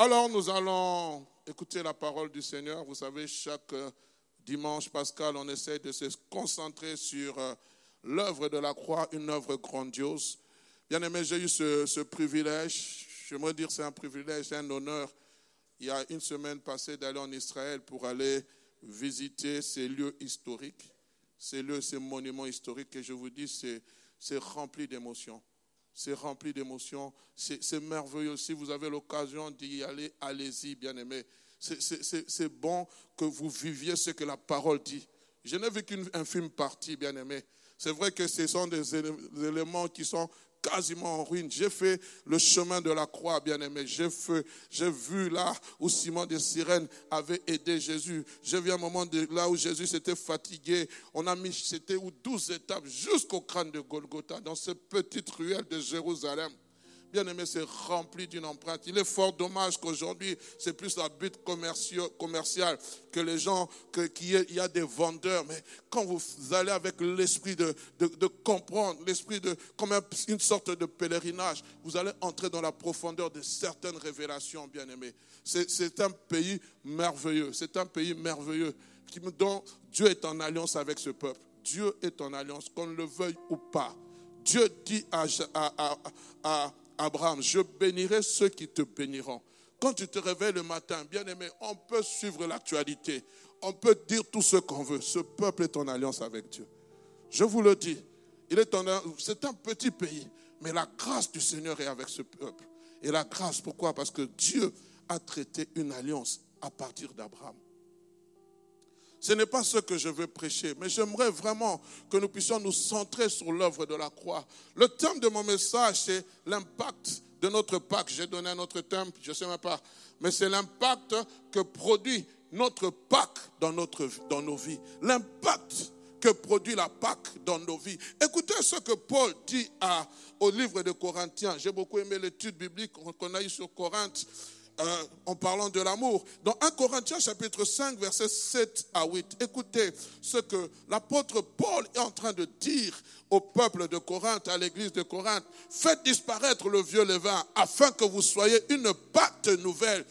Alors nous allons écouter la parole du Seigneur. Vous savez, chaque euh, dimanche pascal, on essaie de se concentrer sur euh, l'œuvre de la croix, une œuvre grandiose. Bien aimé, j'ai eu ce, privilège, je me dire c'est un privilège, c'est un honneur, il y a une semaine passée d'aller en Israël pour aller visiter ces lieux historiques, ces lieux, ces monuments historiques, et je vous dis, c'est rempli d'émotions c'est rempli d'émotions, c'est merveilleux. Si vous avez l'occasion d'y aller, allez-y, bien-aimés. C'est bon que vous viviez ce que la parole dit. Je n'ai vu qu'une infime partie, bien-aimé. C'est vrai que ce sont des éléments qui sont quasiment en ruine. J'ai fait le chemin de la croix, bien-aimé. J'ai vu là où Simon de Sirène avait aidé Jésus. J'ai vu un moment là où Jésus s'était fatigué. On a mis, c'était où 12 étapes jusqu'au crâne de Golgotha, dans cette petite ruelle de Jérusalem. Bien aimé, c'est rempli d'une empreinte. Il est fort dommage qu'aujourd'hui, c'est plus la but commerciale que les gens, qu'il y, a des vendeurs. Mais quand vous allez avec l'esprit de, de, comprendre, l'esprit de, comme une sorte de pèlerinage, vous allez entrer dans la profondeur de certaines révélations, bien aimé. C'est un pays merveilleux. C'est un pays merveilleux dont Dieu est en alliance avec ce peuple. Dieu est en alliance, qu'on le veuille ou pas. Dieu dit à, à, à, Abraham, je bénirai ceux qui te béniront. Quand tu te réveilles le matin, bien aimé, on peut suivre l'actualité. On peut dire tout ce qu'on veut. Ce peuple est en alliance avec Dieu. Je vous le dis, c'est un petit pays, mais la grâce du Seigneur est avec ce peuple. Et la grâce, pourquoi? Parce que Dieu a traité une alliance à partir d'Abraham. Ce n'est pas ce que je veux prêcher, mais j'aimerais vraiment que nous puissions nous centrer sur l'œuvre de la croix. Le thème de mon message, c'est l'impact de notre Pâque. J'ai donné un autre thème, je ne sais même pas, mais c'est l'impact que produit notre Pâque dans, notre, dans nos vies. L'impact que produit la Pâque dans nos vies. Écoutez ce que Paul dit à, au livre de Corinthiens. J'ai beaucoup aimé l'étude biblique qu'on a eue sur Corinthe. En parlant de l'amour. Dans 1 Corinthiens chapitre 5 versets 7 à 8, écoutez ce que l'apôtre Paul est en train de dire au peuple de Corinthe, à l'église de Corinthe. Faites disparaître le vieux levain afin que vous soyez une pâte nouvelle,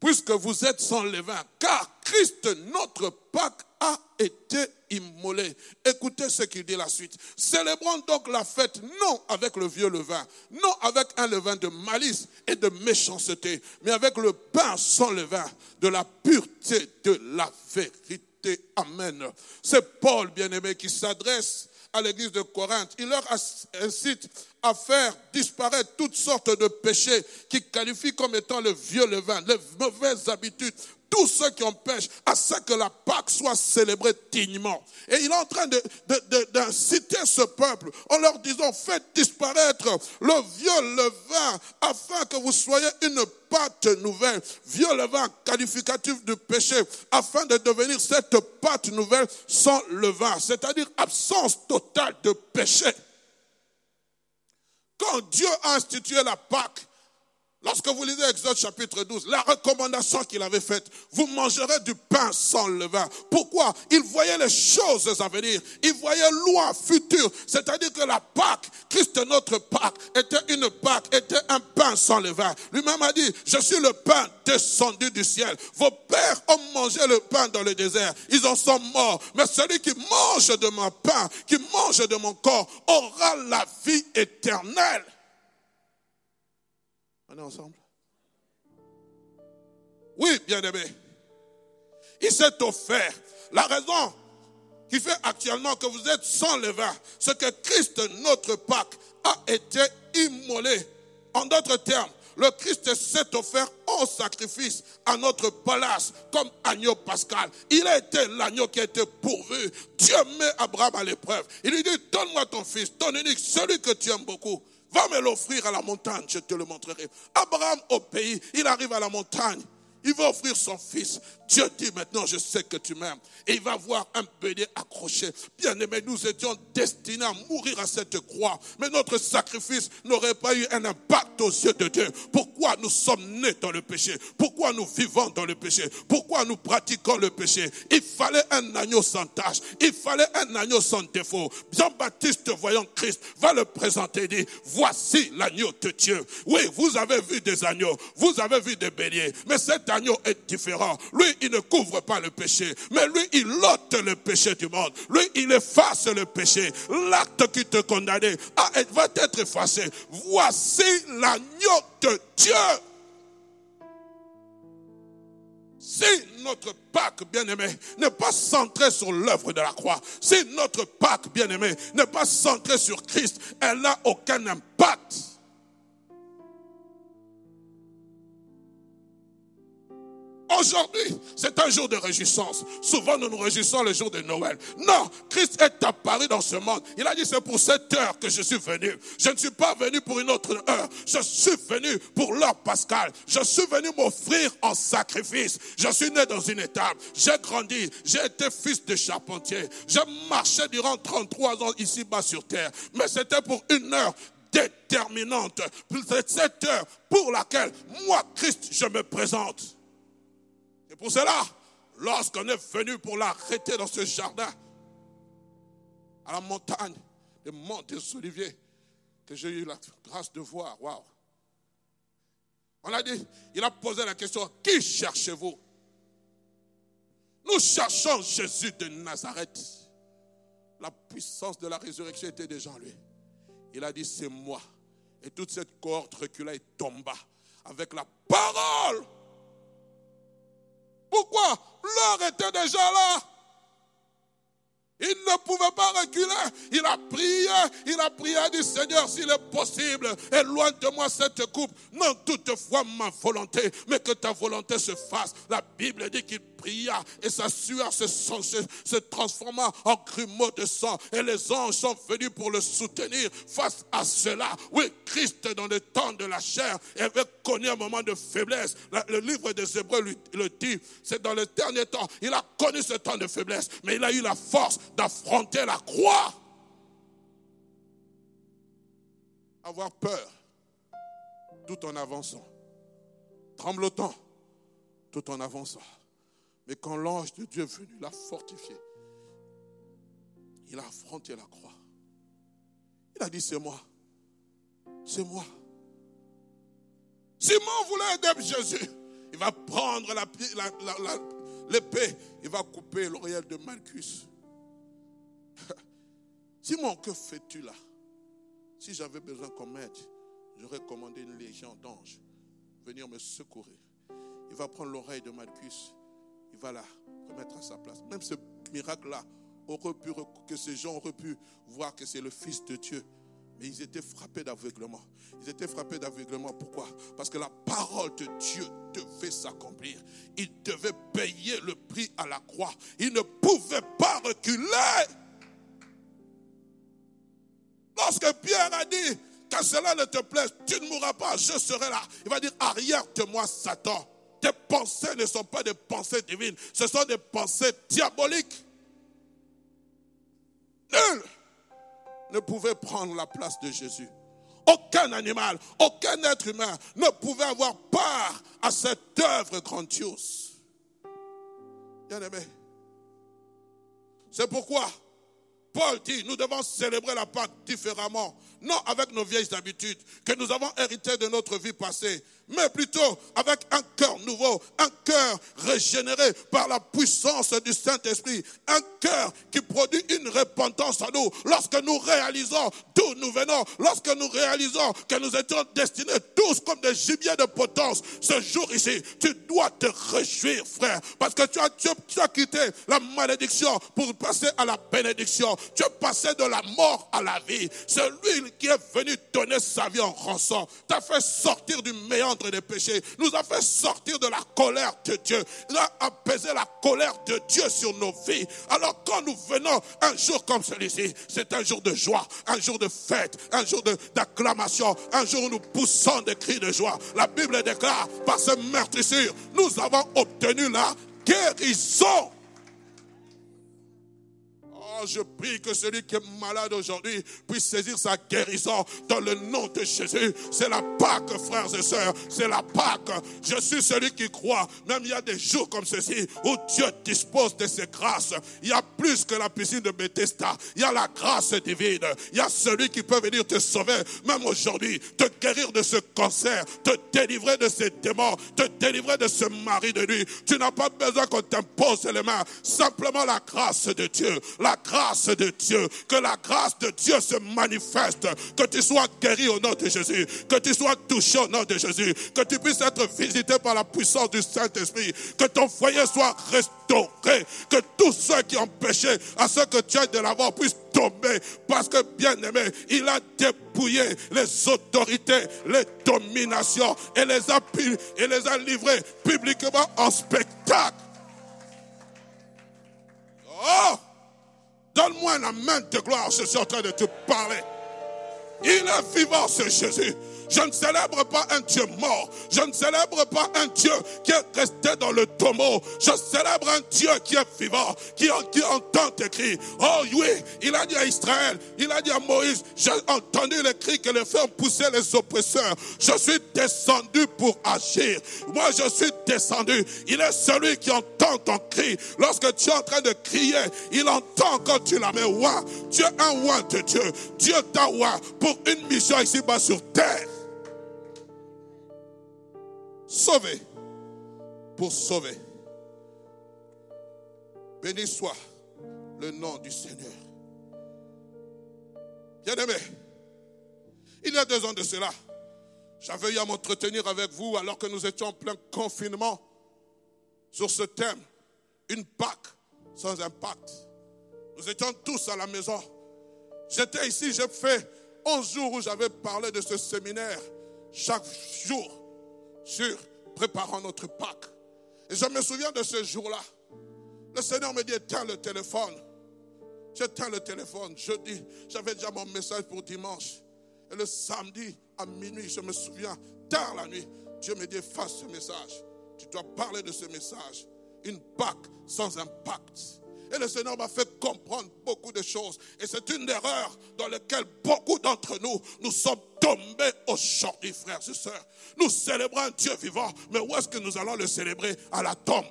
puisque vous êtes sans levain, car Christ, notre Pâque, a été immolé. Écoutez ce qu'il dit la suite. Célébrons donc la fête non avec le vieux levain, non avec un levain de malice et de méchanceté, mais avec le pain sans levain, de la pureté de la vérité. Amen. C'est Paul, bien-aimé, qui s'adresse à l'église de Corinthe. Il leur incite à faire disparaître toutes sortes de péchés qui qualifient comme étant le vieux levain, les mauvaises habitudes, tous ceux qui empêchent à ce que la Pâque soit célébrée dignement. Et il est en train d'inciter ce peuple en leur disant, faites disparaître le vieux levain afin que vous soyez une pâte nouvelle, vieux levain qualificatif du péché, afin de devenir cette pâte nouvelle sans levain, c'est-à-dire absence totale de péché. Quand Dieu a institué la Pâque, Lorsque vous lisez Exode chapitre 12, la recommandation qu'il avait faite, vous mangerez du pain sans levain. Pourquoi? Il voyait les choses à venir. Il voyait loin, futur. C'est-à-dire que la Pâque, Christ notre Pâque, était une Pâque, était un pain sans levain. Lui-même a dit, je suis le pain descendu du ciel. Vos pères ont mangé le pain dans le désert. Ils en sont morts. Mais celui qui mange de mon pain, qui mange de mon corps, aura la vie éternelle. Ensemble Oui, bien-aimé. Il s'est offert. La raison qui fait actuellement que vous êtes sans levain, c'est que Christ, notre Pâque, a été immolé. En d'autres termes, le Christ s'est offert en sacrifice à notre place comme agneau pascal. Il a été l'agneau qui a été pourvu. Dieu met Abraham à l'épreuve. Il lui dit, donne-moi ton fils, ton unique, celui que tu aimes beaucoup. Va me l'offrir à la montagne, je te le montrerai. Abraham pays, il arrive à la montagne. Il va offrir son fils. Dieu dit maintenant, je sais que tu m'aimes. Et il va voir un bélier accroché. Bien aimé, nous étions destinés à mourir à cette croix. Mais notre sacrifice n'aurait pas eu un impact aux yeux de Dieu. Pourquoi nous sommes nés dans le péché? Pourquoi nous vivons dans le péché? Pourquoi nous pratiquons le péché? Il fallait un agneau sans tache. Il fallait un agneau sans défaut. Jean-Baptiste, voyant Christ, va le présenter et dit, voici l'agneau de Dieu. Oui, vous avez vu des agneaux, vous avez vu des béliers, mais cet agneau est différent. Lui, il ne couvre pas le péché, mais lui, il ôte le péché du monde. Lui, il efface le péché. L'acte qui te condamnait va être effacé. Voici l'agneau de Dieu. Si notre Pâque, bien-aimé, n'est pas centré sur l'œuvre de la croix, si notre Pâque, bien-aimé, n'est pas centré sur Christ, elle n'a aucun impact. Aujourd'hui, c'est un jour de réjouissance. Souvent, nous nous réjouissons le jour de Noël. Non, Christ est apparu dans ce monde. Il a dit, c'est pour cette heure que je suis venu. Je ne suis pas venu pour une autre heure. Je suis venu pour l'heure pascale. Je suis venu m'offrir en sacrifice. Je suis né dans une étape. J'ai grandi. J'ai été fils de charpentier. J'ai marché durant 33 ans ici-bas sur terre. Mais c'était pour une heure déterminante. Cette heure pour laquelle moi, Christ, je me présente. Et pour cela, lorsqu'on est venu pour l'arrêter dans ce jardin, à la montagne des monts des Oliviers, que j'ai eu la grâce de voir, waouh. On a dit, il a posé la question, qui cherchez-vous? Nous cherchons Jésus de Nazareth. La puissance de la résurrection était déjà en lui. Il a dit, c'est moi. Et toute cette cohorte recula et tomba avec la parole pourquoi L'heure était déjà là? Il ne pouvait pas reculer. Il a prié. Il a prié, dit Seigneur, s'il est possible, éloigne de moi cette coupe. Non toutefois ma volonté, mais que ta volonté se fasse. La Bible dit qu'il et sa sueur se, se, transforma en grumeaux de sang. Et les anges sont venus pour le soutenir face à cela. Oui, Christ, dans le temps de la chair, avait connu un moment de faiblesse. Le livre des Hébreux le dit. C'est dans le dernier temps. Il a connu ce temps de faiblesse, mais il a eu la force d'affronter la croix. Avoir peur tout en avançant. Tremblotant tout en avançant. Mais quand l'ange de Dieu est venu l'a fortifié, il a affronté la croix. Il a dit, c'est moi. C'est moi. Simon voulait aider Jésus. Il va prendre l'épée, il va couper l'oreille de Malchus. Simon, que fais-tu là? Si j'avais besoin qu'on m'aide, j'aurais commandé une légion d'anges venir me secourir. Il va prendre l'oreille de Malchus, va la remettre à sa place. Même ce miracle-là, aurait pu, que ces gens auraient pu voir que c'est le Fils de Dieu. Mais ils étaient frappés d'aveuglement. Ils étaient frappés d'aveuglement. Pourquoi? Parce que la parole de Dieu devait s'accomplir. Il devait payer le prix à la croix. Il ne pouvait pas reculer. Lorsque Pierre a dit, que cela ne te plaise, tu ne mourras pas, je serai là. Il va dire, arrière de moi, Satan. Tes pensées ne sont pas des pensées divines, ce sont des pensées diaboliques. Nul ne pouvait prendre la place de Jésus. Aucun animal, aucun être humain ne pouvait avoir part à cette œuvre grandiose. Bien aimé, c'est pourquoi Paul dit, nous devons célébrer la Pâque différemment, non avec nos vieilles habitudes que nous avons héritées de notre vie passée, mais plutôt avec un cœur nouveau, un cœur régénéré par la puissance du Saint-Esprit, un cœur qui produit une repentance en nous lorsque nous réalisons d'où nous venons, lorsque nous réalisons que nous étions destinés tous comme des gibiers de potence. Ce jour ici, tu dois te réjouir, frère, parce que tu as, tu as quitté la malédiction pour passer à la bénédiction. Tu es passé de la mort à la vie. C'est lui qui est venu donner sa vie en rançon, t'a fait sortir du méandre des péchés, nous a fait sortir de la colère de Dieu, il a apaisé la colère de Dieu sur nos vies. Alors quand nous venons un jour comme celui-ci, c'est un jour de joie, un jour de fête, un jour d'acclamation, un jour où nous poussons des cris de joie. La Bible déclare, par ce meurtrissure, nous avons obtenu la guérison. Oh, je prie que celui qui est malade aujourd'hui puisse saisir sa guérison dans le nom de Jésus. C'est la Pâque, frères et sœurs. C'est la Pâque. Je suis celui qui croit. Même il y a des jours comme ceci où Dieu dispose de ses grâces. Il y a plus que la piscine de Bethesda. Il y a la grâce divine. Il y a celui qui peut venir te sauver, même aujourd'hui, te guérir de ce cancer, te délivrer de ces démons, te délivrer de ce mari de nuit. Tu n'as pas besoin qu'on t'impose les mains. Simplement la grâce de Dieu. La grâce de Dieu, que la grâce de Dieu se manifeste, que tu sois guéri au nom de Jésus, que tu sois touché au nom de Jésus, que tu puisses être visité par la puissance du Saint-Esprit, que ton foyer soit restauré, que tous ceux qui ont péché à ceux que tu as de l'avoir puissent tomber, parce que bien aimé, il a dépouillé les autorités, les dominations et les a, et les a livrés publiquement en spectacle. Oh! Donne-moi la main de gloire, je suis en train de te parler. Il est vivant, ce Jésus. Je ne célèbre pas un Dieu mort. Je ne célèbre pas un Dieu qui est resté dans le tombeau. Je célèbre un Dieu qui est vivant, qui, entend tes cris. Oh oui, il a dit à Israël, il a dit à Moïse, j'ai entendu les cris que les fers poussaient les oppresseurs. Je suis descendu pour agir. Moi, je suis descendu. Il est celui qui entend ton cri. Lorsque tu es en train de crier, il entend quand tu la mets. Ouah, tu es un ouah de Dieu. Dieu t'a ouah pour une mission ici-bas sur terre sauver pour sauver. Béni soit le nom du Seigneur. Bien-aimé, il y a deux ans de cela, j'avais eu à m'entretenir avec vous alors que nous étions en plein confinement sur ce thème, une Pâque sans impact. Nous étions tous à la maison. J'étais ici, j'ai fait 11 jours où j'avais parlé de ce séminaire chaque jour sur préparant notre Pâques. Et je me souviens de ce jour-là. Le Seigneur me dit, éteins le téléphone. J'éteins le téléphone. Jeudi, j'avais déjà mon message pour dimanche. Et le samedi, à minuit, je me souviens, tard la nuit, Dieu me dit, fasse ce message. Tu dois parler de ce message. Une Pâque sans impact. Et le Seigneur m'a fait comprendre beaucoup de choses. Et c'est une erreur dans laquelle beaucoup d'entre nous, nous sommes tombés aujourd'hui, frères et sœurs. Nous célébrons un Dieu vivant, mais où est-ce que nous allons le célébrer? À la tombe.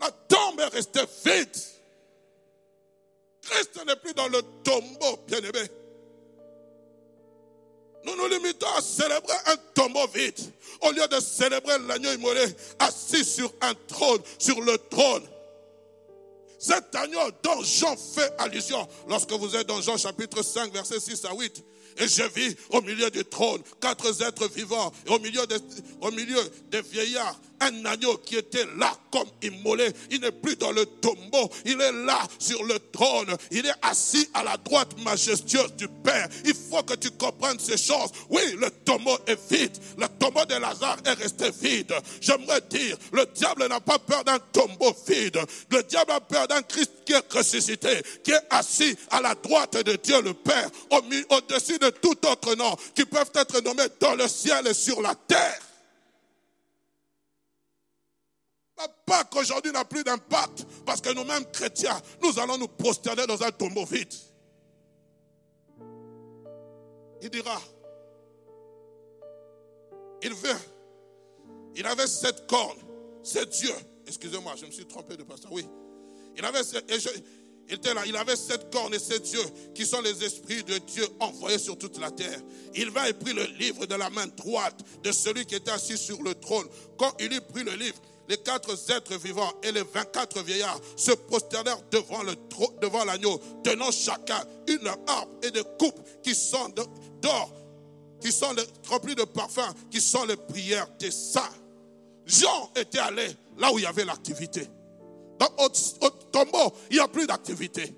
La tombe est restée vide. Christ n'est plus dans le tombeau, bien-aimé. Nous nous limitons à célébrer un tombeau vide au lieu de célébrer l'agneau immolé assis sur un trône, sur le trône. Cet agneau dont Jean fait allusion lorsque vous êtes dans Jean chapitre 5, verset 6 à 8. Et je vis au milieu du trône quatre êtres vivants et au milieu, au milieu des vieillards un agneau qui était là comme immolé. Il n'est plus dans le tombeau. Il est là sur le trône. Il est assis à la droite majestueuse du Père. Il faut que tu comprennes ces choses. Oui, le tombeau est vide. Le tombeau de Lazare est resté vide. J'aimerais dire, le diable n'a pas peur d'un tombeau vide. Le diable a peur d'un Christ qui est ressuscité, qui est assis à la droite de Dieu le Père, au-dessus de tout autre nom, qui peuvent être nommés dans le ciel et sur la terre. La Pâque aujourd'hui n'a plus d'impact parce que nous-mêmes chrétiens, nous allons nous prosterner dans un tombeau vide. Il dira, il veut, il avait sept cornes, c'est Dieu. Excusez-moi, je me suis trompé de pasteur. Oui, il avait, Il était là, il avait sept cornes et sept yeux qui sont les esprits de Dieu envoyés sur toute la terre. Il va et prit le livre de la main droite de celui qui était assis sur le trône. Quand il eut pris le livre, les quatre êtres vivants et les vingt-quatre vieillards se prosternèrent devant le devant l'agneau, tenant chacun une harpe et des coupes qui sont d'or, qui sont remplies de parfums, qui sont les prières des saints. Jean était allé là où il y avait l'activité. Dans, au, tombeau, il n'y a plus d'activité.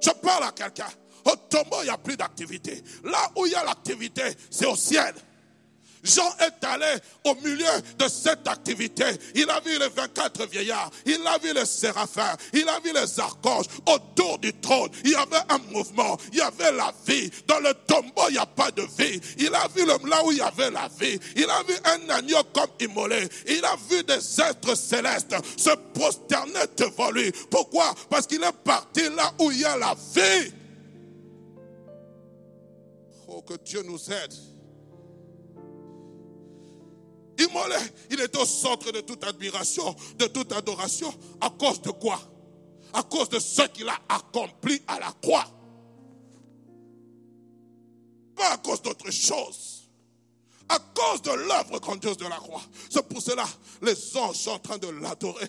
Je parle à quelqu'un. Au tombeau, il n'y a plus d'activité. Là où il y a l'activité, c'est au ciel. Jean est allé au milieu de cette activité. Il a vu les 24 vieillards, il a vu les séraphins, il a vu les archanges autour du trône. Il y avait un mouvement, il y avait la vie. Dans le tombeau, il n'y a pas de vie. Il a vu le, là où il y avait la vie. Il a vu un agneau comme immolé. Il a vu des êtres célestes se prosterner devant lui. Pourquoi? Parce qu'il est parti là où il y a la vie. Oh, que Dieu nous aide Il est au centre de toute admiration, de toute adoration. À cause de quoi? À cause de ce qu'il a accompli à la croix. Pas à cause d'autre chose. À cause de l'œuvre grandiose de la croix. C'est pour cela les anges sont en train de l'adorer.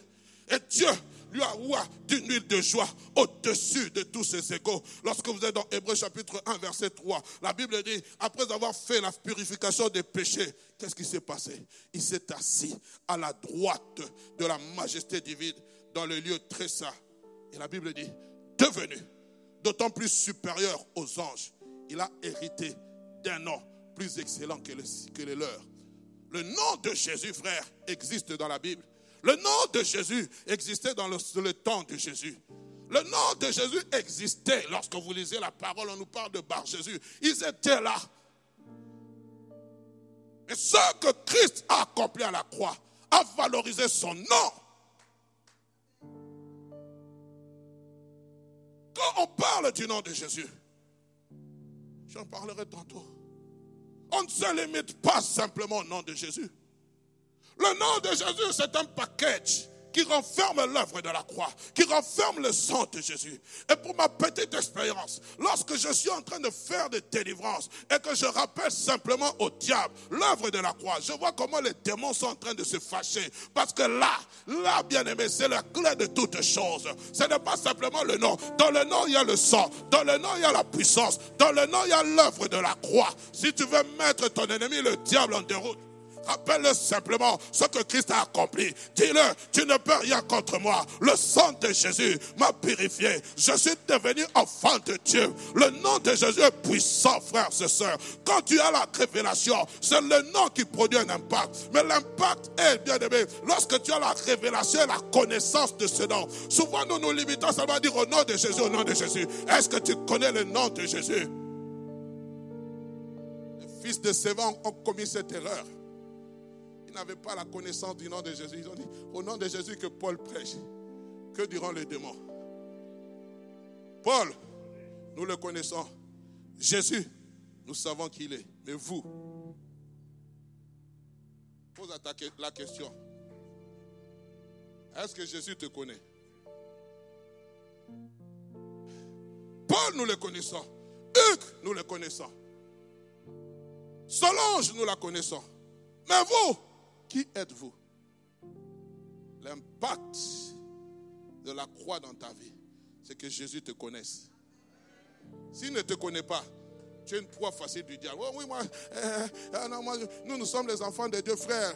Et Dieu lui a d'une huile de joie au-dessus de tous ses égaux. Lorsque vous êtes dans Hébreu chapitre 1, verset 3, la Bible dit, après avoir fait la purification des péchés, qu'est-ce qui s'est passé? Il s'est assis à la droite de la majesté divine dans le lieu très saint. Et la Bible dit, devenu d'autant plus supérieur aux anges, il a hérité d'un nom plus excellent que, que les leurs. Le nom de Jésus, frère, existe dans la Bible. Le nom de Jésus existait dans le, temps de Jésus. Le nom de Jésus existait. Lorsque vous lisez la parole, on nous parle de Bar Jésus. Ils étaient là. Et ce que Christ a accompli à la croix a valorisé son nom. Quand on parle du nom de Jésus, j'en parlerai tantôt, on ne se limite pas simplement au nom de Jésus. Le nom de Jésus, c'est un package qui renferme l'œuvre de la croix, qui renferme le sang de Jésus. Et pour ma petite expérience, lorsque je suis en train de faire des délivrances et que je rappelle simplement au diable l'œuvre de la croix, je vois comment les démons sont en train de se fâcher. Parce que là, là, bien aimé, c'est la clé de toutes choses. Ce n'est pas simplement le nom. Dans le nom, il y a le sang. Dans le nom, il y a la puissance. Dans le nom, il y a l'œuvre de la croix. Si tu veux mettre ton ennemi, le diable, en déroute, Rappelle-le simplement ce que Christ a accompli. Dis-le, tu ne peux rien contre moi. Le sang de Jésus m'a purifié. Je suis devenu enfant de Dieu. Le nom de Jésus est puissant, frères et sœurs. Quand tu as la révélation, c'est le nom qui produit un impact. Mais l'impact est, bien aimé, lorsque tu as la révélation et la connaissance de ce nom. Souvent, nous nous limitons seulement à dire au nom de Jésus, au nom de Jésus. Est-ce que tu connais le nom de Jésus? Les fils de Sévan ont commis cette erreur n'avaient pas la connaissance du nom de Jésus. Ils ont dit, au nom de Jésus que Paul prêche, que diront les démons Paul, nous le connaissons. Jésus, nous savons qui il est. Mais vous, pose la question. Est-ce que Jésus te connaît? Paul, nous le connaissons. Hugues, nous le connaissons. Solange, nous la connaissons. Mais vous, qui êtes-vous? L'impact de la croix dans ta vie, c'est que Jésus te connaisse. S'il ne te connaît pas, tu es une proie facile du diable. Oh oui, moi, euh, euh, non, moi, nous, nous sommes les enfants de Dieu, frère.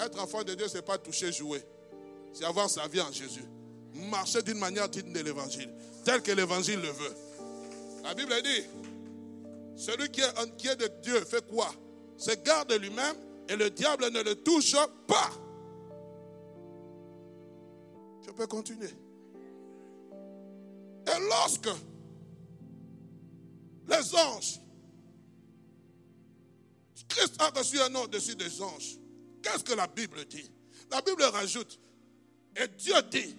Être enfant de Dieu, ce n'est pas toucher, jouer. C'est avoir sa vie en Jésus. Marcher d'une manière digne de l'évangile, tel que l'évangile le veut. La Bible dit, celui qui est, qui est de Dieu fait quoi? Se garde lui-même et le diable ne le touche pas. Je peux continuer. Et lorsque les anges, Christ a reçu un nom dessus des anges, qu'est-ce que la Bible dit? La Bible rajoute, et Dieu dit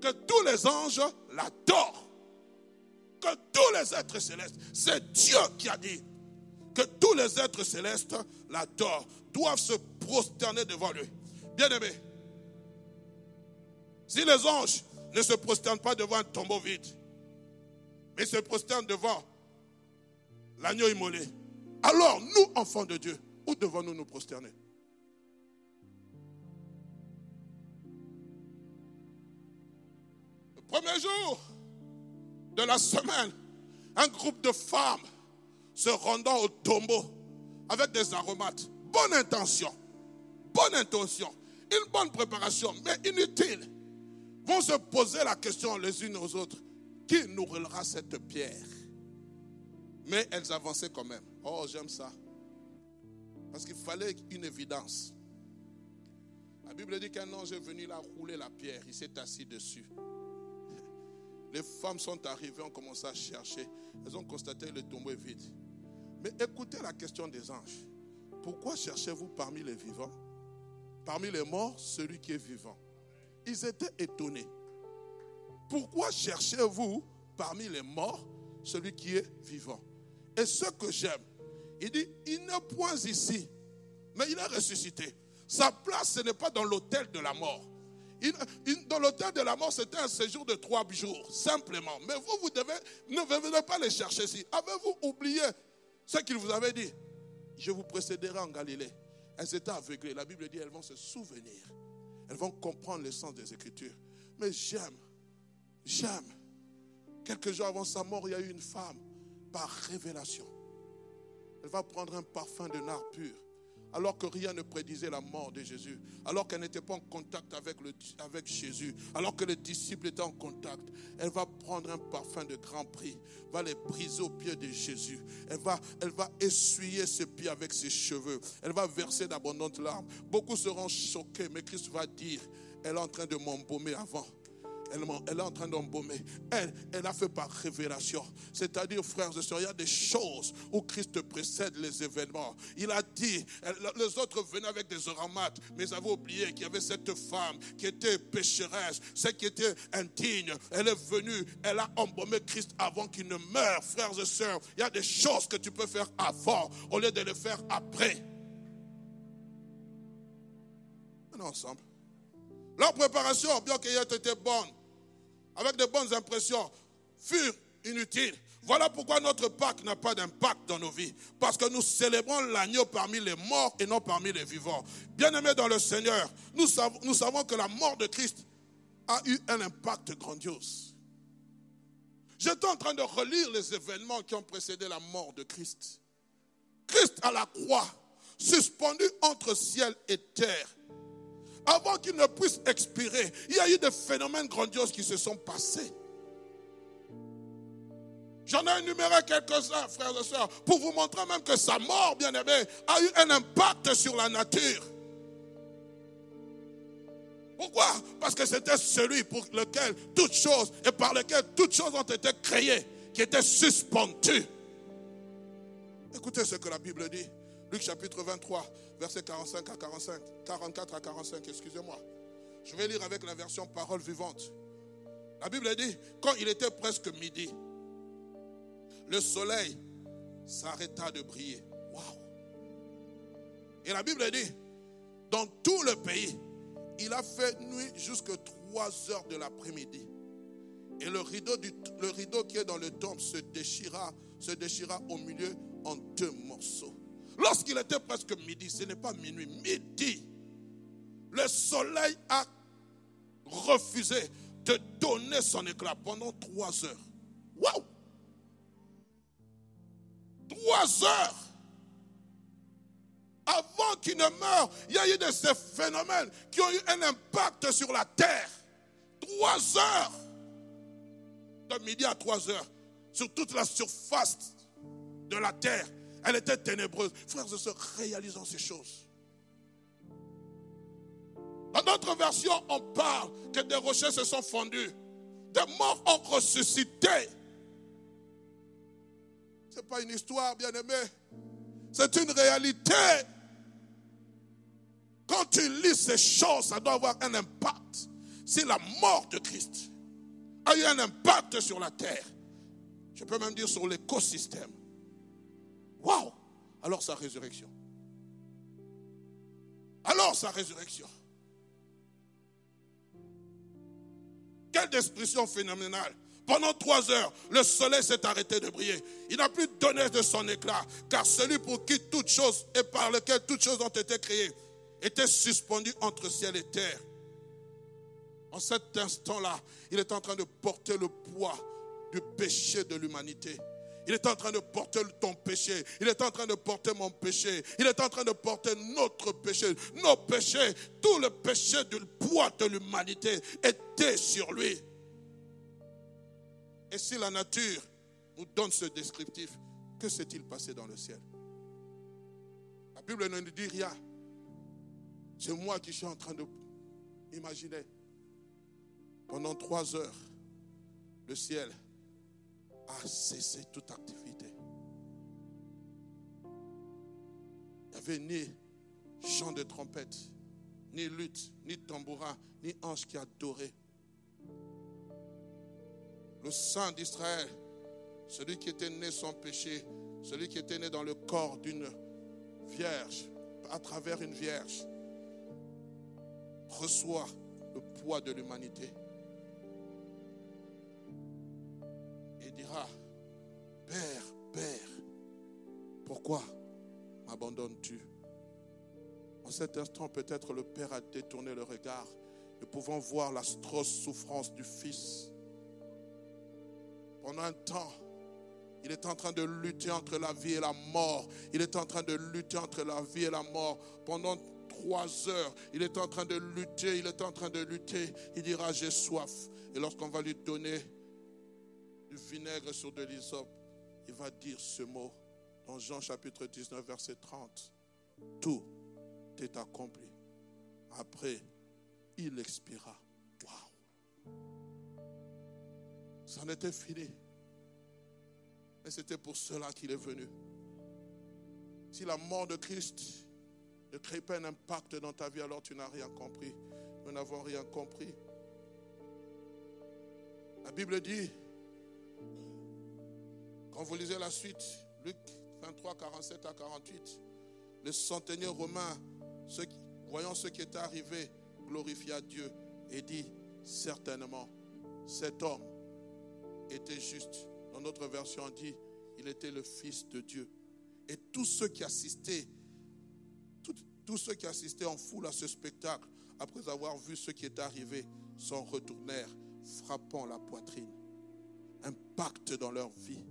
que tous les anges l'adorent, que tous les êtres célestes, c'est Dieu qui a dit que tous les êtres célestes l'adorent, doivent se prosterner devant lui. Bien-aimé, si les anges ne se prosterne pas devant un tombeau vide, mais se prosterne devant l'agneau immolé. Alors, nous, enfants de Dieu, où devons-nous nous prosterner? Le premier jour de la semaine, un groupe de femmes se rendant au tombeau avec des aromates. Bonne intention, bonne intention, une bonne préparation, mais inutile. Vont se poser la question les unes aux autres qui nous relèvera cette pierre? Mais elles avançaient quand même. Oh, j'aime ça. Parce qu'il fallait une évidence. La Bible dit qu'un ange est venu là rouler la pierre. Il s'est assis dessus. Les femmes sont arrivées, ont commencé à chercher. Elles ont constaté que le tombeau est vide. Mais écoutez la question des anges. Pourquoi cherchez-vous parmi les vivants? Parmi les morts, celui qui est vivant. Ils étaient étonnés. Pourquoi cherchez-vous parmi les morts celui qui est vivant? Et ce que j'aime, il dit, il n'est point ici, mais il est ressuscité. Sa place, ce n'est pas dans l'hôtel de la mort. dans l'hôtel de la mort, c'était un séjour de trois jours, simplement. Mais vous, vous devez, ne venez pas les chercher ici. Avez-vous oublié ce qu'il vous avait dit Je vous précéderai en Galilée. Elles étaient aveuglées. La Bible dit elles vont se souvenir. Elles vont comprendre le sens des Écritures. Mais j'aime, j'aime. Quelques jours avant sa mort, il y a eu une femme, par révélation. Elle va prendre un parfum de nard pur alors que rien ne prédisait la mort de Jésus, alors qu'elle n'était pas en contact avec, Jésus, alors que les disciples étaient en contact, elle va prendre un parfum de grand prix, va les briser aux pieds de Jésus, elle va, elle va essuyer ses pieds avec ses cheveux, elle va verser d'abondantes larmes. Beaucoup seront choqués, mais Christ va dire, elle est en train de m'embaumer avant elle, est en train d'embaumer. Elle, elle a fait par révélation. C'est-à-dire, frères et sœurs, il y a des choses où Christ précède les événements. Il a dit, les autres venaient avec des aromates, mais ils avaient oublié qu'il y avait cette femme qui était pécheresse, celle qui était indigne. Elle est venue, elle a embaumé Christ avant qu'il ne meure. Frères et sœurs, il y a des choses que tu peux faire avant au lieu de les faire après. On ensemble. Leur préparation, bien qu'elle ait été bonne, avec de bonnes impressions, furent inutiles. Voilà pourquoi notre Pâques n'a pas d'impact dans nos vies. Parce que nous célébrons l'agneau parmi les morts et non parmi les vivants. Bien-aimés dans le Seigneur, nous savons, nous savons que la mort de Christ a eu un impact grandiose. J'étais en train de relire les événements qui ont précédé la mort de Christ. Christ à la croix, suspendu entre ciel et terre, avant qu'il ne puisse expirer, il y a eu des phénomènes grandioses qui se sont passés. J'en ai énuméré quelques-uns, frères et sœurs, pour vous montrer même que sa mort, bien aimé, a eu un impact sur la nature. Pourquoi? Parce que c'était celui pour lequel toutes choses et par lequel toutes choses ont été créées, qui était suspendu. Écoutez ce que la Bible dit. Luc chapitre 23, verset 45 à 45, 44 à 45, excusez-moi. Je vais lire avec la version parole vivante. La Bible dit, quand il était presque midi, le soleil s'arrêta de briller. Waouh! Et la Bible dit, dans tout le pays, il a fait nuit jusqu'à 3 heures de l'après-midi. Et le rideau, du, le rideau qui est dans le tombe se déchira, se déchira au milieu en deux morceaux. Lorsqu'il était presque midi, ce n'est pas minuit, midi, le soleil a refusé de donner son éclat pendant trois heures. Waouh! Trois heures! Avant qu'il ne meure, il y a eu de ces phénomènes qui ont eu un impact sur la terre. Trois heures! De midi à trois heures, sur toute la surface de la terre. Elle était ténébreuse. Frères et sœurs, réalisons ces choses. Dans notre version, on parle que des rochers se sont fondus. Des morts ont ressuscité. Ce n'est pas une histoire, bien aimé. C'est une réalité. Quand tu lis ces choses, ça doit avoir un impact. Si la mort de Christ a eu un impact sur la terre, je peux même dire sur l'écosystème, Waouh Alors sa résurrection. Alors sa résurrection. Quelle description phénoménale. Pendant trois heures, le soleil s'est arrêté de briller. Il n'a plus donné de son éclat, car celui pour qui toutes choses et par lequel toutes choses ont été créées était suspendu entre ciel et terre. En cet instant-là, il est en train de porter le poids du péché de l'humanité. Il est en train de porter ton péché. Il est en train de porter mon péché. Il est en train de porter notre péché. Nos péchés, tout le péché du poids de l'humanité était sur lui. Et si la nature nous donne ce descriptif, que s'est-il passé dans le ciel? La Bible ne nous dit rien. C'est moi qui suis en train de imaginer. Pendant trois heures, le ciel a cessé toute activité. Il n'y avait ni chant de trompette, ni lutte, ni tambourin, ni ange qui adorait. Le Saint d'Israël, celui qui était né sans péché, celui qui était né dans le corps d'une vierge, à travers une vierge, reçoit le poids de l'humanité. Dira, Père, Père, pourquoi m'abandonnes-tu? En cet instant, peut-être le Père a détourné le regard. Nous pouvons voir l'atroce souffrance du Fils. Pendant un temps, il est en train de lutter entre la vie et la mort. Il est en train de lutter entre la vie et la mort. Pendant trois heures, il est en train de lutter, il est en train de lutter. Il dira, j'ai soif. Et lorsqu'on va lui donner du vinaigre sur de l'hysope, il va dire ce mot dans Jean chapitre 19, verset 30. Tout est accompli. Après, il expira. Waouh! Ça en était fini. Mais c'était pour cela qu'il est venu. Si la mort de Christ ne crée pas un impact dans ta vie, alors tu n'as rien compris. Nous n'avons rien compris. La Bible dit, quand vous lisez la suite, Luc 23, 47 à 48, le centenier romain, voyant ce qui était arrivé, glorifia Dieu et dit, certainement, cet homme était juste. Dans notre version, on dit, il était le Fils de Dieu. Et tous ceux qui assistaient tous ceux qui assistaient en foule à ce spectacle, après avoir vu ce qui est arrivé, s'en retournèrent, frappant la poitrine. Un pacte dans leur vie.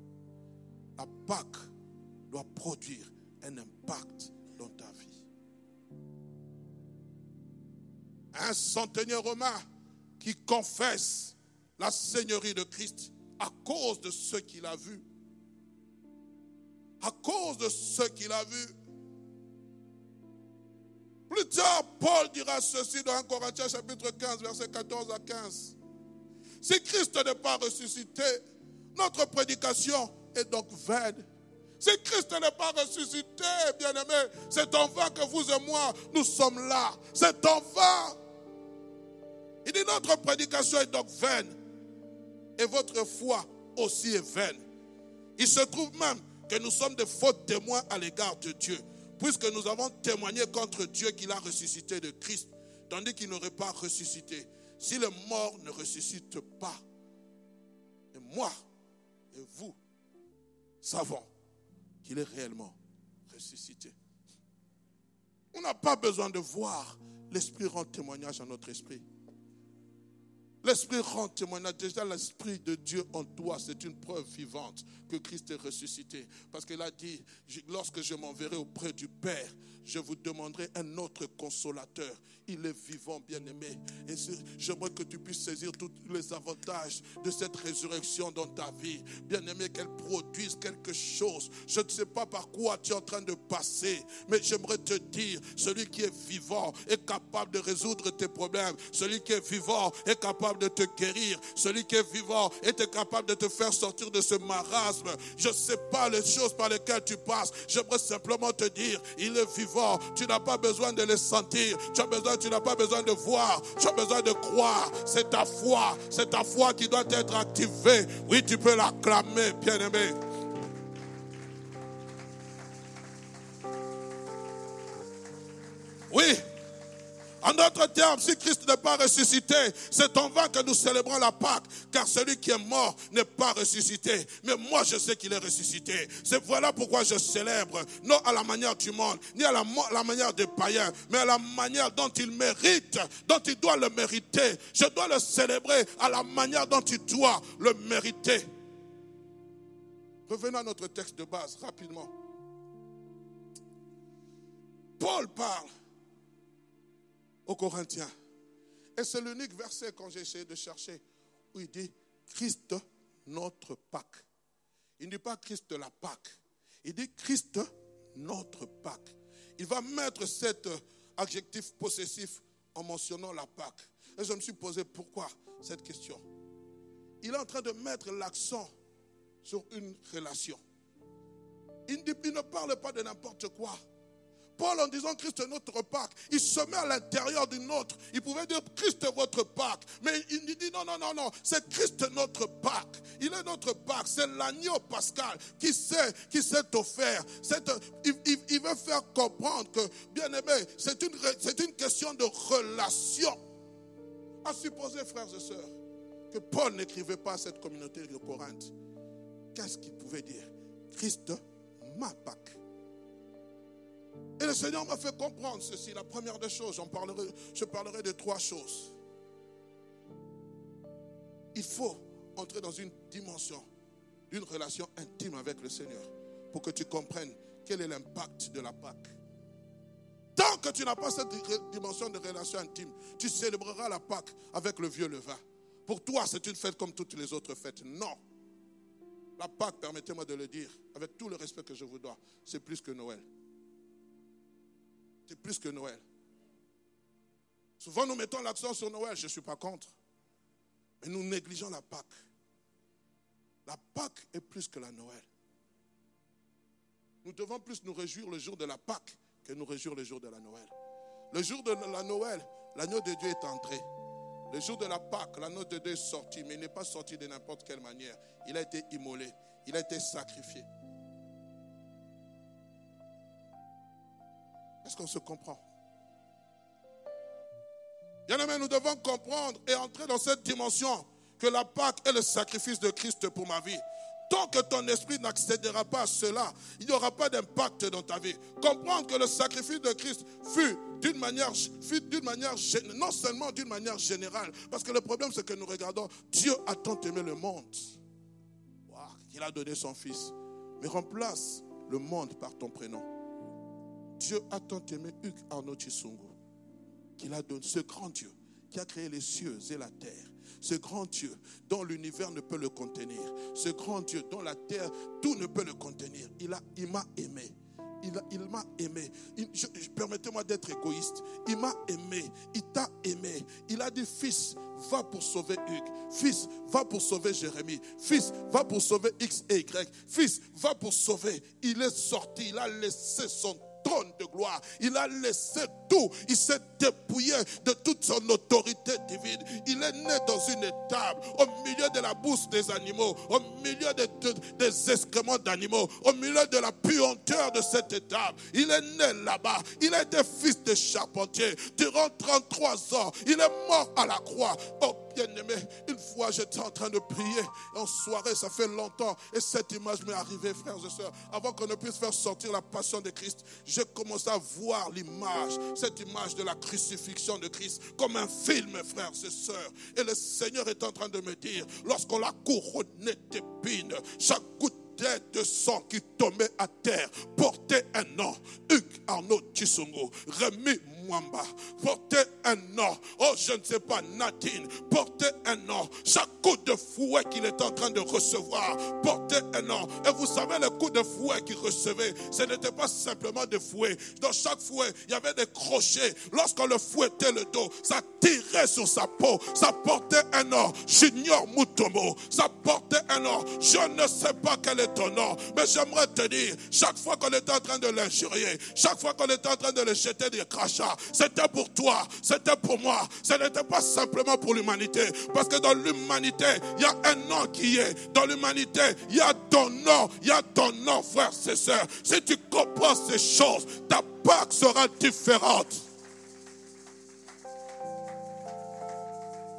La Pâque doit produire un impact dans ta vie. Un centenier romain qui confesse la seigneurie de Christ à cause de ce qu'il a vu. À cause de ce qu'il a vu. Plus tard, Paul dira ceci dans 1 Corinthiens chapitre 15, verset 14 à 15. Si Christ n'est pas ressuscité, notre prédication est donc vaine. Si Christ n'est pas ressuscité, bien-aimé, c'est en vain que vous et moi, nous sommes là. C'est en vain. Il dit notre prédication est donc vaine. Et votre foi aussi est vaine. Il se trouve même que nous sommes des faux témoins à l'égard de Dieu puisque nous avons témoigné contre Dieu qu'il a ressuscité de Christ, tandis qu'il n'aurait pas ressuscité. Si le mort ne ressuscite pas, et moi et vous savons qu'il est réellement ressuscité. On n'a pas besoin de voir. L'Esprit rend témoignage à notre esprit. L'Esprit rend témoignage. Déjà, l'Esprit de Dieu en toi, c'est une preuve vivante que Christ est ressuscité. Parce qu'il a dit, lorsque je m'enverrai auprès du Père, je vous demanderai un autre consolateur. Il est vivant, bien-aimé. Et j'aimerais que tu puisses saisir tous les avantages de cette résurrection dans ta vie. Bien-aimé, qu'elle produise quelque chose. Je ne sais pas par quoi tu es en train de passer, mais j'aimerais te dire, celui qui est vivant est capable de résoudre tes problèmes. Celui qui est vivant est capable de te guérir. Celui qui est vivant est capable de te faire sortir de ce marasme. Je ne sais pas les choses par lesquelles tu passes. J'aimerais simplement te dire, il est vivant tu n'as pas besoin de le sentir. Tu as besoin, tu n'as pas besoin de voir. Tu as besoin de croire. C'est ta foi. C'est ta foi qui doit être activée. Oui, tu peux l'acclamer, bien-aimé. Si Christ n'est pas ressuscité, c'est en vain que nous célébrons la Pâque, car celui qui est mort n'est pas ressuscité. Mais moi, je sais qu'il est ressuscité. C'est voilà pourquoi je célèbre, non à la manière du monde, ni à la, la manière des païens, mais à la manière dont il mérite, dont il doit le mériter. Je dois le célébrer à la manière dont il doit le mériter. Revenons à notre texte de base rapidement. Paul parle aux Corinthiens. Et c'est l'unique verset quand j'ai essayé de chercher où il dit Christ notre Pâque. Il ne dit pas Christ la Pâque. Il dit Christ notre Pâque. Il va mettre cet adjectif possessif en mentionnant la Pâque. Et je me suis posé pourquoi cette question. Il est en train de mettre l'accent sur une relation. Il, ne parle pas de n'importe quoi. Paul, en disant Christ est notre Pâque, il se met à l'intérieur d'une autre. Il pouvait dire Christ est votre Pâque. Mais il dit non, non, non, non, c'est Christ notre Pâque. Il est notre Pâque. C'est l'agneau pascal qui s'est, qui s'est offert. Il, il, veut faire comprendre que, bien aimé, c'est une, c'est une question de relation. À supposer, frères et sœurs, que Paul n'écrivait pas à cette communauté de Corinthe. Qu'est-ce qu'il pouvait dire? Christ, ma Pâque. Et le Seigneur m'a fait comprendre ceci. La première des choses, parlerai, je parlerai de trois choses. Il faut entrer dans une dimension d'une relation intime avec le Seigneur pour que tu comprennes quel est l'impact de la Pâque. Tant que tu n'as pas cette dimension de relation intime, tu célébreras la Pâque avec le vieux levain. Pour toi, c'est une fête comme toutes les autres fêtes. Non. La Pâque, permettez-moi de le dire, avec tout le respect que je vous dois, c'est plus que Noël. C'est plus que Noël. Souvent, nous mettons l'accent sur Noël, je ne suis pas contre. Mais nous négligeons la Pâque. La Pâque est plus que la Noël. Nous devons plus nous réjouir le jour de la Pâque que nous réjouir le jour de la Noël. Le jour de la Noël, l'agneau de Dieu est entré. Le jour de la Pâque, l'agneau de Dieu est sorti, mais il n'est pas sorti de n'importe quelle manière. Il a été immolé, il a été sacrifié. Est-ce qu'on se comprend? Bien aimé, nous devons comprendre et entrer dans cette dimension que la Pâque est le sacrifice de Christ pour ma vie. Tant que ton esprit n'accédera pas à cela, il n'y aura pas d'impact dans ta vie. Comprendre que le sacrifice de Christ fut d'une manière, non seulement d'une manière générale, parce que le problème c'est que nous regardons, Dieu a tant aimé le monde, qu'il a donné son Fils. Mais remplace le monde par ton prénom. Dieu a tant aimé Hugues Arnaud Chisungu qu'il a donné ce grand Dieu qui a créé les cieux et la terre. Ce grand Dieu dont l'univers ne peut le contenir. Ce grand Dieu dont la terre, tout ne peut le contenir. Il m'a il aimé. Il, m'a aimé. Permettez-moi d'être égoïste. Il m'a aimé. Il t'a aimé. Il a dit, fils, va pour sauver Hugues. Fils, va pour sauver Jérémie. Fils, va pour sauver X et Y. Fils, va pour sauver. Il est sorti. Il a laissé son de gloire. Il a laissé tout. Il s'est dépouillé de toute son autorité divine. Il est né dans une étable, au milieu de la bourse des animaux, au milieu des excréments d'animaux, au milieu de la puanteur de cette étable. Il est né là-bas. Il a été fils de charpentier durant 33 ans. Il est mort à la croix. Oh, bien-aimé, une fois j'étais en train de prier en soirée, ça fait longtemps, et cette image m'est arrivée, frères et sœurs. Avant qu'on ne puisse faire sortir la passion de Christ, j'ai commencé à voir l'image, cette image de la crucifixion de Christ, comme un film, frères et sœurs. Et le Seigneur est en train de me dire, lorsqu'on l'a couronné d'épines, chaque goutte de sang qui tombait à terre portait un nom. Hugues Arnaud Chisongo, Rémi Mwamba, portait un nom. Oh, je ne sais pas, Nadine, portait un nom. Chaque coup de fouet qu'il est en train de recevoir portait un nom. Et vous savez, le coup de fouet qu'il recevait, ce n'était pas simplement des fouets. Dans chaque fouet, il y avait des crochets. Lorsqu'on le fouettait le dos, ça tirait sur sa peau. Ça portait un nom. Junior Mutomo, ça portait un nom. Je ne sais pas quel est ton nom, mais j'aimerais te dire, chaque fois qu'on était en train de l'injurier, chaque fois qu'on était en train de le jeter des crachats, c'était pour toi, c'était pour moi. Ce n'était pas simplement pour l'humanité. Parce que dans l'humanité, il y a un nom qui est. Dans l'humanité, il y a ton nom. Il y a ton nom, frères et. Si tu comprends ces choses, ta Pâque sera différente.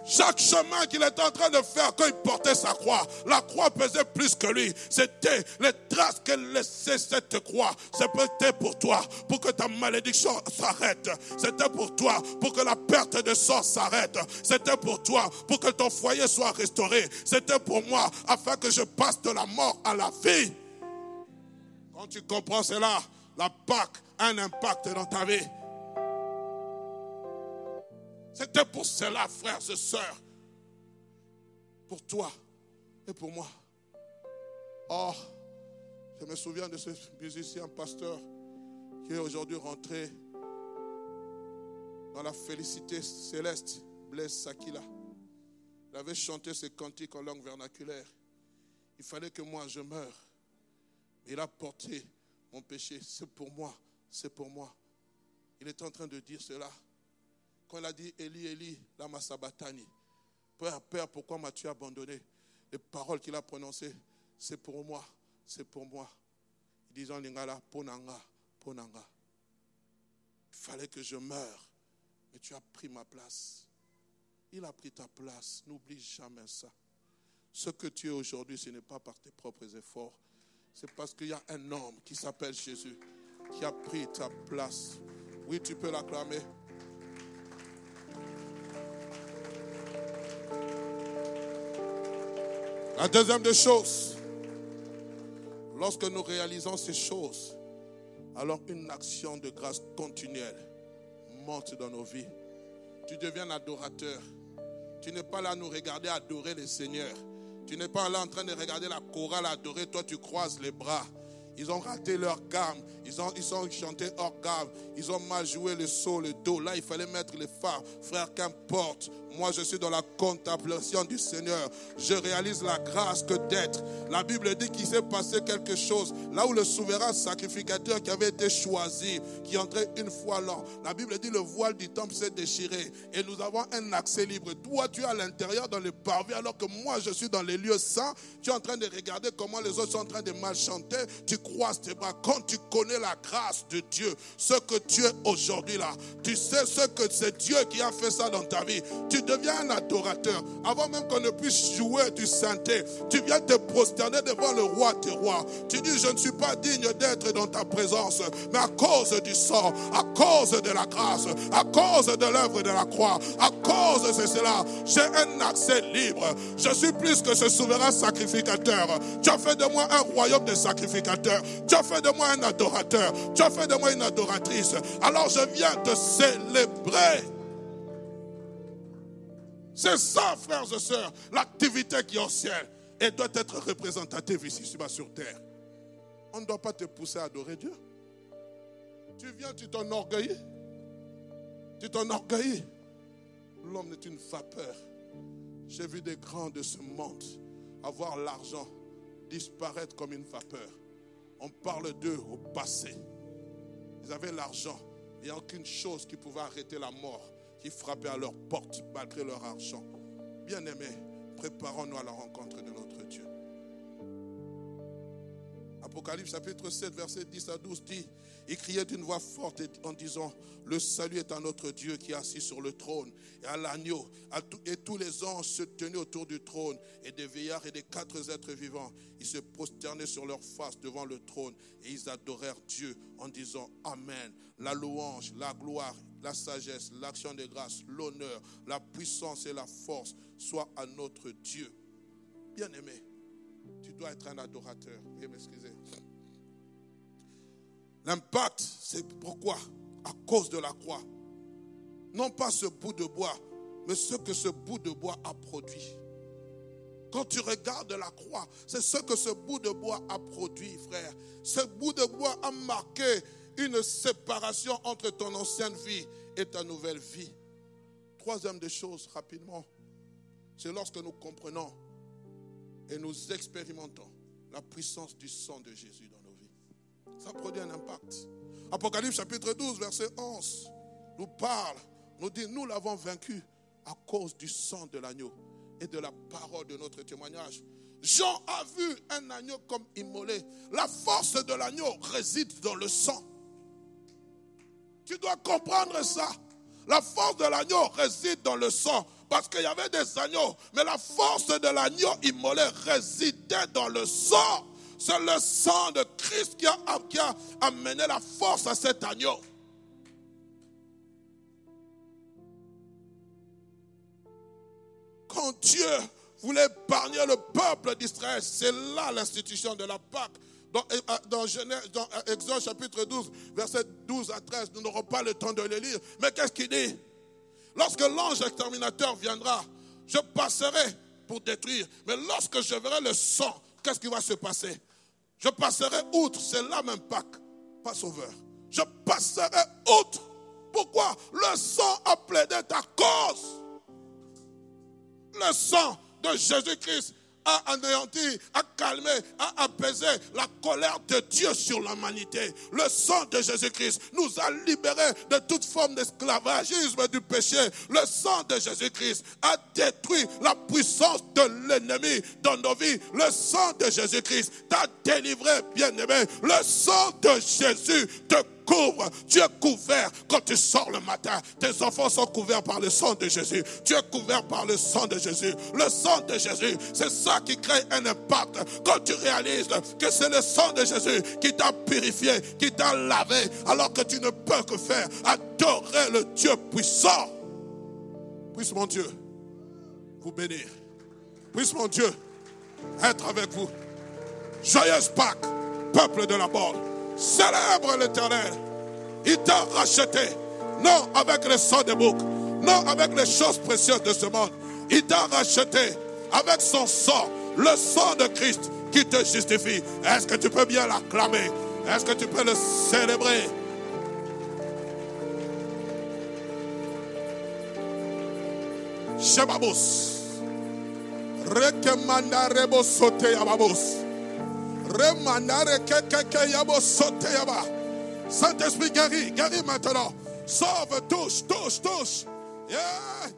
Chaque chemin qu'il était en train de faire quand il portait sa croix, la croix pesait plus que lui. C'était les traces qu'elle laissait cette croix. C'était pour toi, pour que ta malédiction s'arrête. C'était pour toi, pour que la perte de sang s'arrête. C'était pour toi, pour que ton foyer soit restauré. C'était pour moi, afin que je passe de la mort à la vie. Quand tu comprends cela, la Pâque a un impact dans ta vie. C'était pour cela, frères et sœurs. Pour toi et pour moi. Oh, je me souviens de ce musicien pasteur qui est aujourd'hui rentré dans la félicité céleste, Blaise Sakila. Il avait chanté ses cantiques en langue vernaculaire. Il fallait que moi je meure. Il a porté mon péché. C'est pour moi, c'est pour moi. Il est en train de dire cela. Quand il a dit Eli, Eli, lama sabatani. Père, Père, pourquoi m'as-tu abandonné? Les paroles qu'il a prononcées, c'est pour moi, c'est pour moi. Disant Lingala, Ponanga, Ponanga. Il fallait que je meure, mais tu as pris ma place. Il a pris ta place. N'oublie jamais ça. Ce que tu es aujourd'hui, ce n'est pas par tes propres efforts. C'est parce qu'il y a un homme qui s'appelle Jésus qui a pris ta place. Oui, tu peux l'acclamer. La deuxième des choses, lorsque nous réalisons ces choses, alors une action de grâce continuelle monte dans nos vies. Tu deviens adorateur. Tu n'es pas là à nous regarder adorer le Seigneur. Tu n'es pas là en train de regarder la chorale adorer. Toi, tu croises les bras. Ils ont raté leur gamme. Ils ont, ils chanté hors gamme. Ils ont mal joué le saut, le dos. Là, il fallait mettre les phares. Frère, qu'importe. Moi, je suis dans la contemplation du Seigneur. Je réalise la grâce que d'être. La Bible dit qu'il s'est passé quelque chose. Là où le souverain sacrificateur qui avait été choisi, qui entrait une fois là, la Bible dit le voile du temple s'est déchiré. Et nous avons un accès libre. Toi, tu es à l'intérieur dans le parvis, alors que moi, je suis dans les lieux saints. Tu es en train de regarder comment les autres sont en train de mal chanter. Tu croises tes bras. Quand tu connais la grâce de Dieu, ce que tu es aujourd'hui là, tu sais ce que c'est Dieu qui a fait ça dans ta vie. Tu deviens un adorateur. Avant même qu'on ne puisse jouer du synthé, tu viens te prosterner devant le roi tes rois. Tu dis, je ne suis pas digne d'être dans ta présence, mais à cause du sang, à cause de la grâce, à cause de l'œuvre de la croix, à cause de cela, j'ai un accès libre. Je suis plus que ce souverain sacrificateur. Tu as fait de moi un royaume de sacrificateurs. Tu as fait de moi un adorateur. Tu as fait de moi une adoratrice. Alors je viens te célébrer. C'est ça, frères et sœurs, l'activité qui est au ciel et doit être représentative ici sur terre. On ne doit pas te pousser à adorer Dieu. Tu viens, tu t'enorgueillis. Tu t'enorgueillis. L'homme est une vapeur. J'ai vu des grands de ce monde avoir l'argent disparaître comme une vapeur. On parle d'eux au passé. Ils avaient l'argent. Il n'y a aucune chose qui pouvait arrêter la mort qui frappaient à leur porte malgré leur argent. Bien-aimés, préparons-nous à la rencontre de notre Dieu. Apocalypse chapitre 7, verset 10 à 12 dit, il criait d'une voix forte en disant, le salut est à notre Dieu qui est assis sur le trône et à l'agneau. Et tous les anges se tenaient autour du trône et des veillards et des quatre êtres vivants. Ils se prosternaient sur leur face devant le trône et ils adorèrent Dieu en disant Amen. La louange, la gloire, la sagesse, l'action de grâce, l'honneur, la puissance et la force soient à notre Dieu. Bien-aimé, tu dois être un adorateur. Veuillez m'excuser. L'impact, c'est pourquoi? À cause de la croix. Non pas ce bout de bois, mais ce que ce bout de bois a produit. Quand tu regardes la croix, c'est ce que ce bout de bois a produit, frère. Ce bout de bois a marqué une séparation entre ton ancienne vie et ta nouvelle vie. Troisième des choses, rapidement, c'est lorsque nous comprenons et nous expérimentons la puissance du sang de Jésus dans vies. Ça produit un impact. Apocalypse chapitre 12, verset 11, nous parle, nous dit, nous l'avons vaincu à cause du sang de l'agneau et de la parole de notre témoignage. Jean a vu un agneau comme immolé. La force de l'agneau réside dans le sang. Tu dois comprendre ça. La force de l'agneau réside dans le sang. Parce qu'il y avait des agneaux. Mais la force de l'agneau immolé résidait dans le sang. C'est le sang de Christ qui a, amené la force à cet agneau. Quand Dieu voulait épargner le peuple d'Israël, c'est là l'institution de la Pâque. Dans, dans, Exode chapitre 12, verset 12 à 13, nous n'aurons pas le temps de le lire. Mais qu'est-ce qu'il dit? Lorsque l'ange exterminateur viendra, je passerai pour détruire. Mais lorsque je verrai le sang, qu'est-ce qui va se passer? Je passerai outre, c'est là même Pâques, pas sauveur. Je passerai outre. Pourquoi? Le sang a plaidé ta cause. Le sang de Jésus-Christ a anéanti, a calmé, a apaisé la colère de Dieu sur l'humanité. Le sang de Jésus-Christ nous a libérés de toute forme d'esclavagisme du péché. Le sang de Jésus-Christ a détruit la puissance de l'ennemi dans nos vies. Le sang de Jésus-Christ t'a délivré, bien-aimé. Le sang de Jésus te couvre. Tu es couvert quand tu sors le matin. Tes enfants sont couverts par le sang de Jésus. Tu es couvert par le sang de Jésus. Le sang de Jésus, c'est ça qui crée un impact. Quand tu réalises que c'est le sang de Jésus qui t'a purifié, qui t'a lavé, alors que tu ne peux que faire adorer le Dieu puissant. Puisse mon Dieu vous bénir. Puisse mon Dieu être avec vous. Joyeuse Pâques, peuple de la mort. Célèbre l'éternel. Il t'a racheté. Non avec le sang des boucs. Non avec les choses précieuses de ce monde. Il t'a racheté avec son sang. Le sang de Christ qui te justifie. Est-ce que tu peux bien l'acclamer? Est-ce que tu peux le célébrer? Saint-Esprit guérit, guérit maintenant. Sauve, touche, touche, touche. Yeah.